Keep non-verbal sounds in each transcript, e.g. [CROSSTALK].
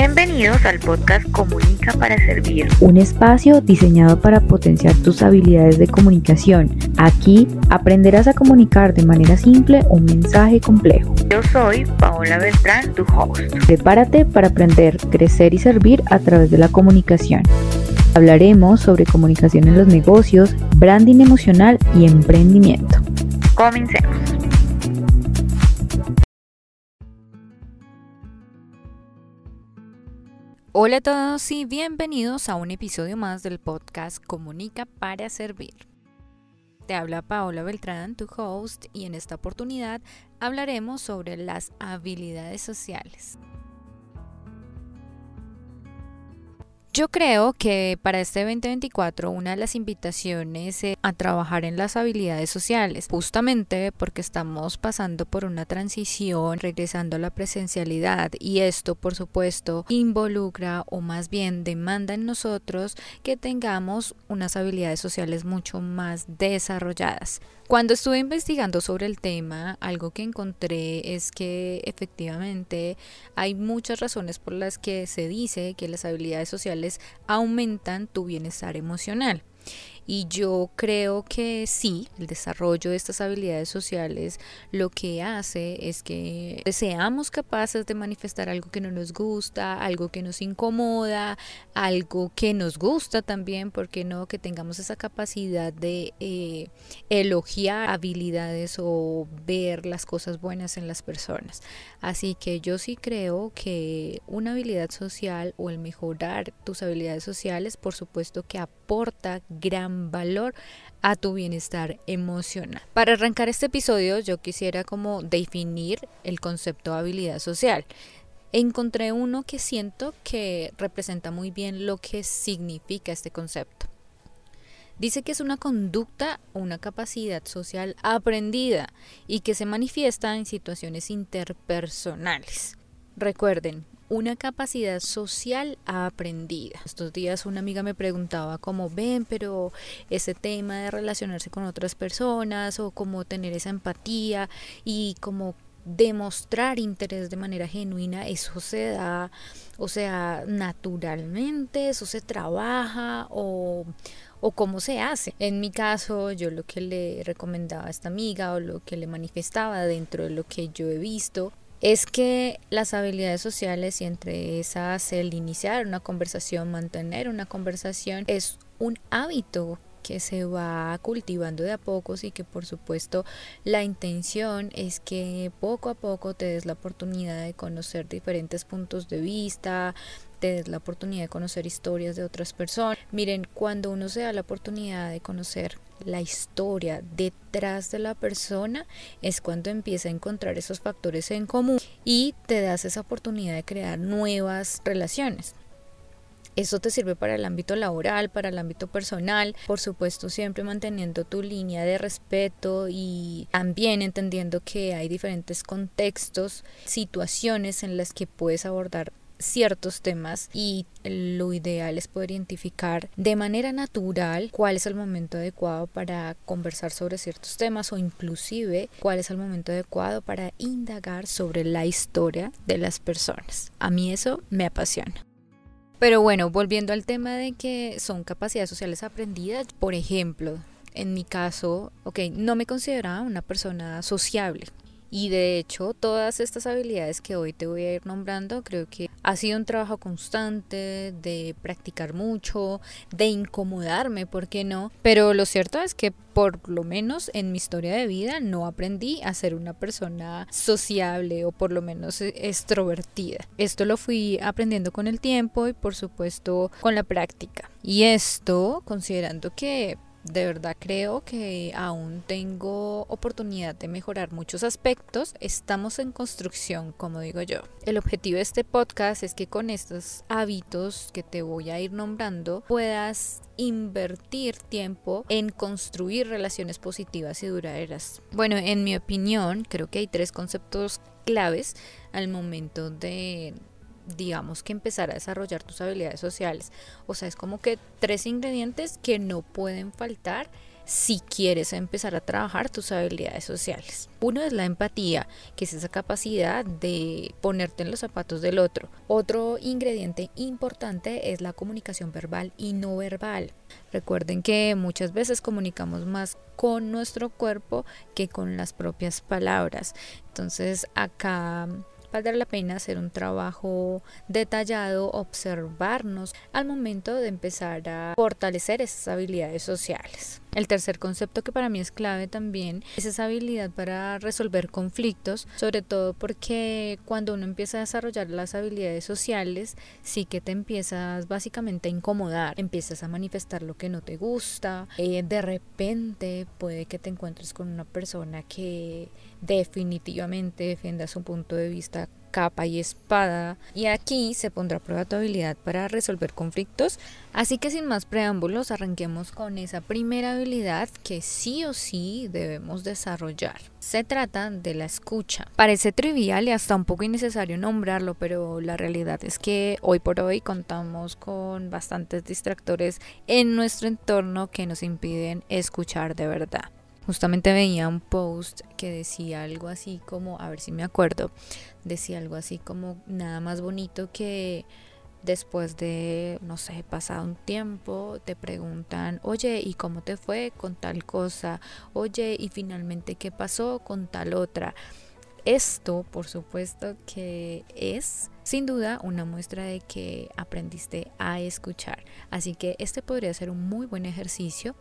Bienvenidos al podcast Comunica para Servir. Un espacio diseñado para potenciar tus habilidades de comunicación. Aquí aprenderás a comunicar de manera simple un mensaje complejo. Yo soy Paola Beltrán, tu host. Prepárate para aprender, crecer y servir a través de la comunicación. Hablaremos sobre comunicación en los negocios, branding emocional y emprendimiento. Comencemos. Hola a todos y bienvenidos a un episodio más del podcast Comunica para Servir. Te habla Paola Beltrán, tu host, y en esta oportunidad hablaremos sobre las habilidades sociales. Yo creo que para este 2024 una de las invitaciones es a trabajar en las habilidades sociales, justamente porque estamos pasando por una transición, regresando a la presencialidad y esto por supuesto involucra o más bien demanda en nosotros que tengamos unas habilidades sociales mucho más desarrolladas. Cuando estuve investigando sobre el tema, algo que encontré es que efectivamente hay muchas razones por las que se dice que las habilidades sociales aumentan tu bienestar emocional. Y yo creo que sí, el desarrollo de estas habilidades sociales lo que hace es que seamos capaces de manifestar algo que no nos gusta, algo que nos incomoda, algo que nos gusta también, porque no que tengamos esa capacidad de eh, elogiar habilidades o ver las cosas buenas en las personas. Así que yo sí creo que una habilidad social o el mejorar tus habilidades sociales, por supuesto que aporta gran valor a tu bienestar emocional. Para arrancar este episodio yo quisiera como definir el concepto de habilidad social. Encontré uno que siento que representa muy bien lo que significa este concepto. Dice que es una conducta una capacidad social aprendida y que se manifiesta en situaciones interpersonales. Recuerden, una capacidad social aprendida. Estos días una amiga me preguntaba cómo ven, pero ese tema de relacionarse con otras personas o cómo tener esa empatía y cómo demostrar interés de manera genuina, eso se da, o sea, naturalmente, eso se trabaja o, o cómo se hace. En mi caso, yo lo que le recomendaba a esta amiga o lo que le manifestaba dentro de lo que yo he visto es que las habilidades sociales y entre esas el iniciar una conversación, mantener una conversación es un hábito que se va cultivando de a pocos y que por supuesto la intención es que poco a poco te des la oportunidad de conocer diferentes puntos de vista, te des la oportunidad de conocer historias de otras personas. Miren, cuando uno se da la oportunidad de conocer la historia detrás de la persona es cuando empieza a encontrar esos factores en común y te das esa oportunidad de crear nuevas relaciones. Eso te sirve para el ámbito laboral, para el ámbito personal, por supuesto siempre manteniendo tu línea de respeto y también entendiendo que hay diferentes contextos, situaciones en las que puedes abordar ciertos temas y lo ideal es poder identificar de manera natural cuál es el momento adecuado para conversar sobre ciertos temas o inclusive cuál es el momento adecuado para indagar sobre la historia de las personas. A mí eso me apasiona. Pero bueno, volviendo al tema de que son capacidades sociales aprendidas, por ejemplo, en mi caso, ok, no me consideraba una persona sociable. Y de hecho, todas estas habilidades que hoy te voy a ir nombrando, creo que ha sido un trabajo constante de practicar mucho, de incomodarme, ¿por qué no? Pero lo cierto es que por lo menos en mi historia de vida no aprendí a ser una persona sociable o por lo menos extrovertida. Esto lo fui aprendiendo con el tiempo y por supuesto con la práctica. Y esto considerando que de verdad creo que aún tengo oportunidad de mejorar muchos aspectos. Estamos en construcción, como digo yo. El objetivo de este podcast es que con estos hábitos que te voy a ir nombrando puedas invertir tiempo en construir relaciones positivas y duraderas. Bueno, en mi opinión, creo que hay tres conceptos claves al momento de digamos que empezar a desarrollar tus habilidades sociales. O sea, es como que tres ingredientes que no pueden faltar si quieres empezar a trabajar tus habilidades sociales. Uno es la empatía, que es esa capacidad de ponerte en los zapatos del otro. Otro ingrediente importante es la comunicación verbal y no verbal. Recuerden que muchas veces comunicamos más con nuestro cuerpo que con las propias palabras. Entonces acá valdrá la pena hacer un trabajo detallado, observarnos al momento de empezar a fortalecer esas habilidades sociales. El tercer concepto que para mí es clave también es esa habilidad para resolver conflictos, sobre todo porque cuando uno empieza a desarrollar las habilidades sociales, sí que te empiezas básicamente a incomodar, empiezas a manifestar lo que no te gusta, eh, de repente puede que te encuentres con una persona que definitivamente defienda su punto de vista capa y espada y aquí se pondrá a prueba tu habilidad para resolver conflictos. Así que sin más preámbulos arranquemos con esa primera habilidad que sí o sí debemos desarrollar. Se trata de la escucha. Parece trivial y hasta un poco innecesario nombrarlo pero la realidad es que hoy por hoy contamos con bastantes distractores en nuestro entorno que nos impiden escuchar de verdad Justamente veía un post que decía algo así como, a ver si me acuerdo, decía algo así como nada más bonito que después de, no sé, pasado un tiempo, te preguntan, oye, ¿y cómo te fue con tal cosa? Oye, ¿y finalmente qué pasó con tal otra? Esto, por supuesto, que es sin duda una muestra de que aprendiste a escuchar. Así que este podría ser un muy buen ejercicio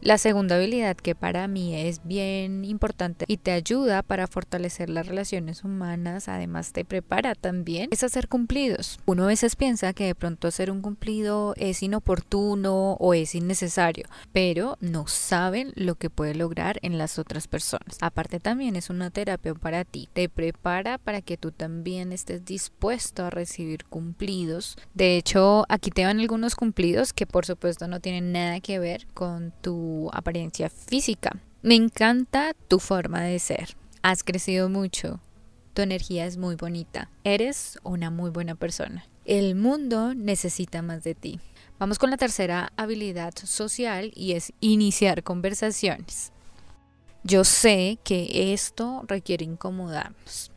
la segunda habilidad que para mí es bien importante y te ayuda para fortalecer las relaciones humanas, además te prepara también, es hacer cumplidos. Uno a veces piensa que de pronto hacer un cumplido es inoportuno o es innecesario, pero no saben lo que puede lograr en las otras personas. Aparte también es una terapia para ti, te prepara para que tú también estés dispuesto a recibir cumplidos. De hecho, aquí te van algunos cumplidos que por supuesto no tienen nada que ver con tu apariencia física. Me encanta tu forma de ser. Has crecido mucho. Tu energía es muy bonita. Eres una muy buena persona. El mundo necesita más de ti. Vamos con la tercera habilidad social y es iniciar conversaciones. Yo sé que esto requiere incomodarnos.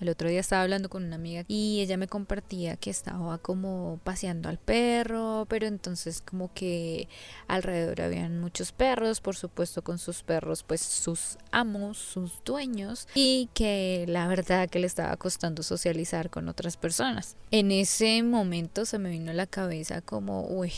El otro día estaba hablando con una amiga y ella me compartía que estaba como paseando al perro, pero entonces como que alrededor habían muchos perros, por supuesto con sus perros, pues sus amos, sus dueños, y que la verdad que le estaba costando socializar con otras personas. En ese momento se me vino a la cabeza como, uy,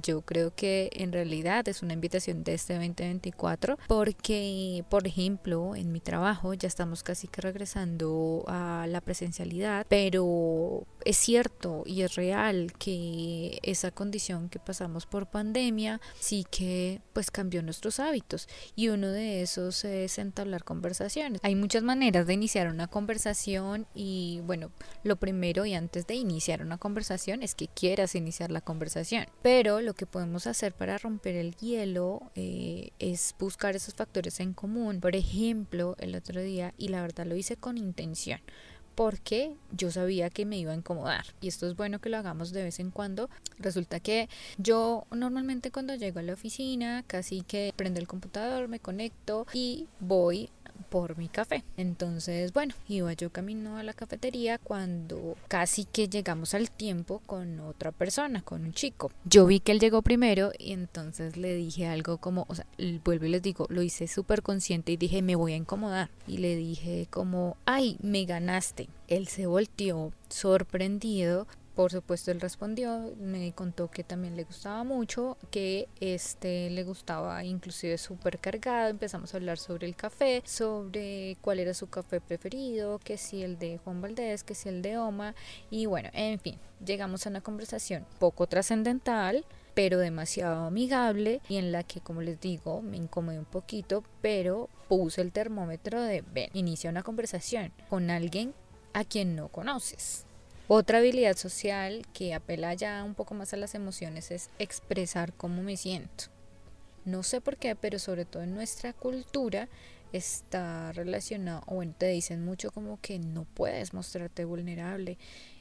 yo creo que en realidad es una invitación de este 2024 porque, por ejemplo, en mi trabajo ya estamos casi que regresando a la presencialidad, pero es cierto y es real que esa condición que pasamos por pandemia sí que pues cambió nuestros hábitos y uno de esos es entablar conversaciones. Hay muchas maneras de iniciar una conversación y bueno, lo primero y antes de iniciar una conversación es que quieras iniciar la conversación, pero lo que podemos hacer para romper el hielo eh, es buscar esos factores en común. Por ejemplo, el otro día, y la verdad lo hice con intención, porque yo sabía que me iba a incomodar y esto es bueno que lo hagamos de vez en cuando. Resulta que yo normalmente cuando llego a la oficina casi que prendo el computador, me conecto y voy por mi café. Entonces, bueno, iba yo camino a la cafetería cuando casi que llegamos al tiempo con otra persona, con un chico. Yo vi que él llegó primero y entonces le dije algo como, o sea, vuelvo y les digo, lo hice súper consciente y dije, me voy a incomodar. Y le dije como, ay, me ganaste. Él se volteó sorprendido por supuesto él respondió, me contó que también le gustaba mucho, que este le gustaba inclusive súper cargado, empezamos a hablar sobre el café, sobre cuál era su café preferido, que si el de Juan Valdés, que si el de Oma y bueno, en fin, llegamos a una conversación poco trascendental, pero demasiado amigable y en la que como les digo me incomodé un poquito, pero puse el termómetro de ven, inicia una conversación con alguien a quien no conoces otra habilidad social que apela ya un poco más a las emociones es expresar cómo me siento. No sé por qué, pero sobre todo en nuestra cultura está relacionado, o bueno, te dicen mucho como que no puedes mostrarte vulnerable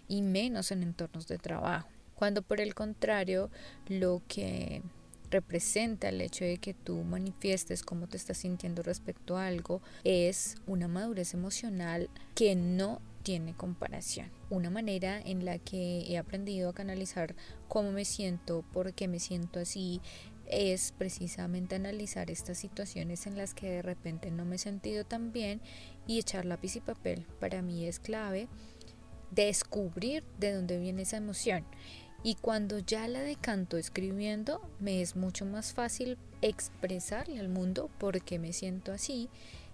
y menos en entornos de trabajo. Cuando por el contrario, lo que representa el hecho de que tú manifiestes cómo te estás sintiendo respecto a algo, es una madurez emocional que no tiene comparación. Una manera en la que he aprendido a canalizar cómo me siento, por qué me siento así, es precisamente analizar estas situaciones en las que de repente no me he sentido tan bien y echar lápiz y papel. Para mí es clave descubrir de dónde viene esa emoción. Y cuando ya la decanto escribiendo, me es mucho más fácil expresarle al mundo por qué me siento así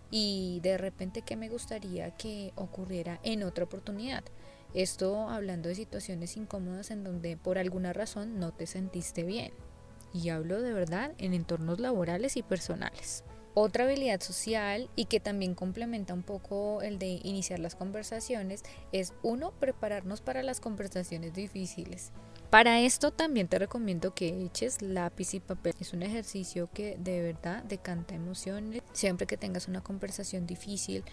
y de repente qué me gustaría que ocurriera en otra oportunidad. Esto hablando de situaciones incómodas en donde por alguna razón no te sentiste bien. Y hablo de verdad en entornos laborales y personales. Otra habilidad social y que también complementa un poco el de iniciar las conversaciones es uno, prepararnos para las conversaciones difíciles. Para esto también te recomiendo que eches lápiz y papel. Es un ejercicio que de verdad decanta emociones. Siempre que tengas una conversación difícil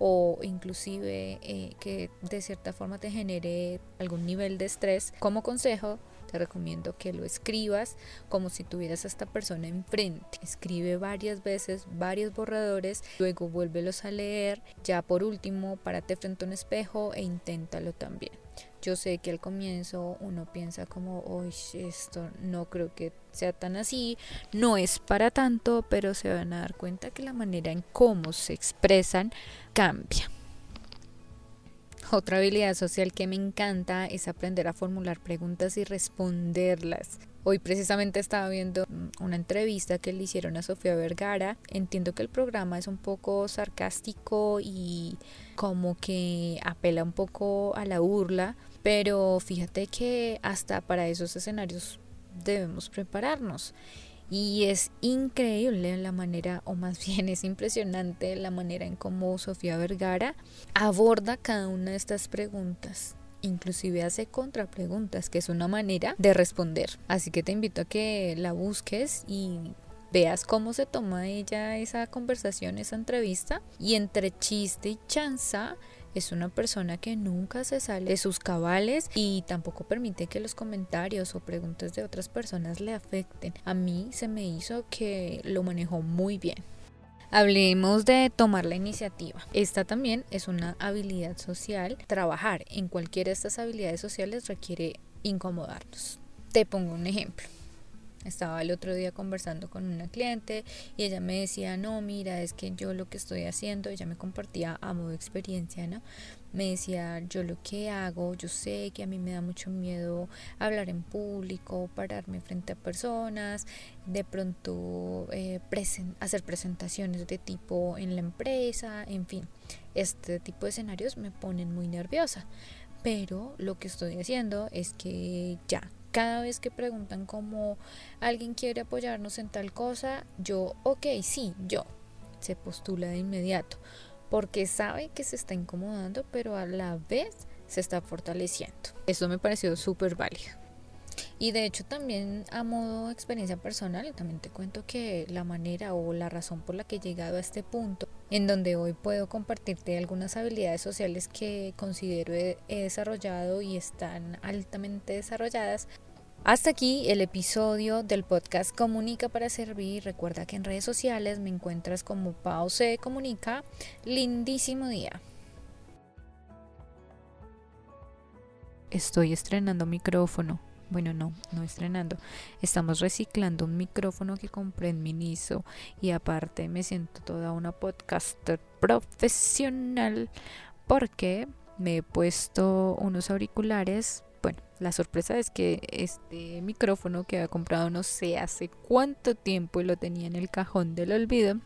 o inclusive eh, que de cierta forma te genere algún nivel de estrés, como consejo te recomiendo que lo escribas como si tuvieras a esta persona enfrente. Escribe varias veces, varios borradores, luego vuélvelos a leer. Ya por último, párate frente a un espejo e inténtalo también. Yo sé que al comienzo uno piensa como, hoy esto no creo que sea tan así, no es para tanto, pero se van a dar cuenta que la manera en cómo se expresan cambia. Otra habilidad social que me encanta es aprender a formular preguntas y responderlas. Hoy precisamente estaba viendo una entrevista que le hicieron a Sofía Vergara. Entiendo que el programa es un poco sarcástico y como que apela un poco a la burla, pero fíjate que hasta para esos escenarios debemos prepararnos. Y es increíble la manera, o más [LAUGHS] bien es impresionante la manera en cómo Sofía Vergara aborda cada una de estas preguntas. Inclusive hace contrapreguntas, que es una manera de responder. Así que te invito a que la busques y veas cómo se toma ella esa conversación, esa entrevista. Y entre chiste y chanza es una persona que nunca se sale de sus cabales y tampoco permite que los comentarios o preguntas de otras personas le afecten. A mí se me hizo que lo manejó muy bien. Hablemos de tomar la iniciativa. Esta también es una habilidad social. Trabajar en cualquiera de estas habilidades sociales requiere incomodarnos. Te pongo un ejemplo. Estaba el otro día conversando con una cliente y ella me decía, no, mira, es que yo lo que estoy haciendo, ella me compartía a modo experiencia, ¿no? Me decía, yo lo que hago, yo sé que a mí me da mucho miedo hablar en público, pararme frente a personas, de pronto eh, hacer presentaciones de tipo en la empresa, en fin, este tipo de escenarios me ponen muy nerviosa. Pero lo que estoy haciendo es que ya cada vez que preguntan como alguien quiere apoyarnos en tal cosa, yo, ok, sí, yo, se postula de inmediato, porque sabe que se está incomodando, pero a la vez se está fortaleciendo. Eso me pareció súper válido. Y de hecho también a modo experiencia personal, también te cuento que la manera o la razón por la que he llegado a este punto, en donde hoy puedo compartirte algunas habilidades sociales que considero he, desarrollado y están altamente desarrolladas, hasta aquí el episodio del podcast Comunica para Servir. Recuerda que en redes sociales me encuentras como Pause Comunica. Lindísimo día. Estoy estrenando micrófono. Bueno, no, no estrenando. Estamos reciclando un micrófono que compré en Miniso y aparte me siento toda una podcaster profesional porque me he puesto unos auriculares bueno, la sorpresa es que este micrófono que había comprado no sé hace cuánto tiempo y lo tenía en el cajón del olvido,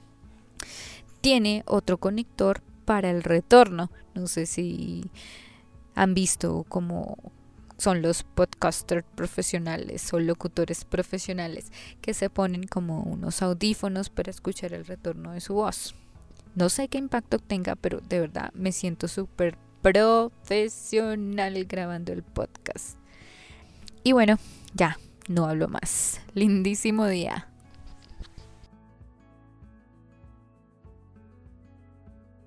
tiene otro conector para el retorno. No sé si han visto cómo son los podcasters profesionales o locutores profesionales que se ponen como unos audífonos para escuchar el retorno de su voz. No sé qué impacto tenga, pero de verdad me siento súper profesional grabando el podcast. Y bueno, ya, no hablo más. Lindísimo día.